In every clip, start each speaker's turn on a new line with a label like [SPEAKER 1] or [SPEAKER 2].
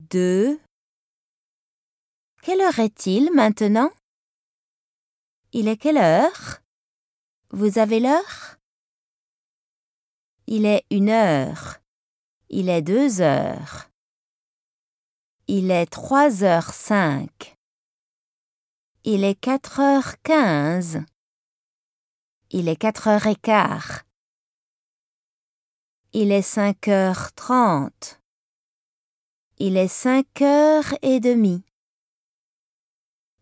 [SPEAKER 1] deux. Quelle heure est-il maintenant? Il est quelle heure? Vous avez l'heure? Il est une heure. Il est deux heures. Il est trois heures cinq. Il est quatre heures quinze. Il est quatre heures et quart. Il est cinq heures trente. Il est cinq heures et demie.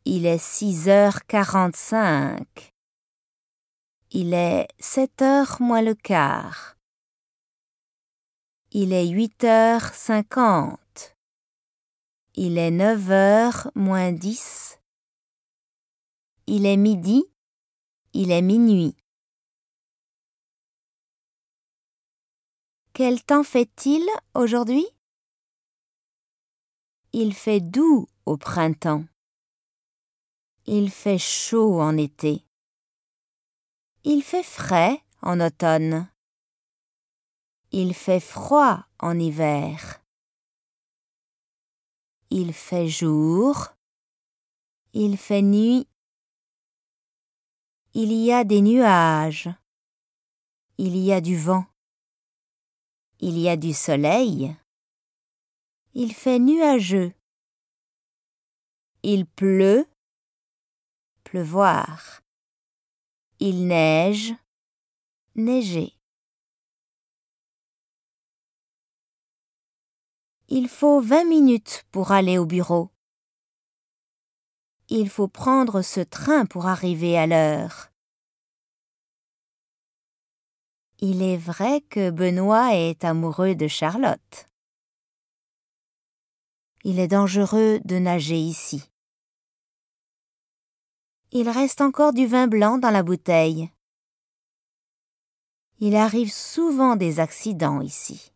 [SPEAKER 1] Il est six heures quarante-cinq. Il est sept heures moins le quart. Il est huit heures cinquante. Il est neuf heures moins dix. Il est midi. Il est minuit. Quel temps fait-il aujourd'hui? Il fait doux au printemps. Il fait chaud en été. Il fait frais en automne. Il fait froid en hiver. Il fait jour. Il fait nuit. Il y a des nuages. Il y a du vent. Il y a du soleil. Il fait nuageux. Il pleut. Pleuvoir. Il neige. Neiger. Il faut vingt minutes pour aller au bureau. Il faut prendre ce train pour arriver à l'heure. Il est vrai que Benoît est amoureux de Charlotte. Il est dangereux de nager ici. Il reste encore du vin blanc dans la bouteille. Il arrive souvent des accidents ici.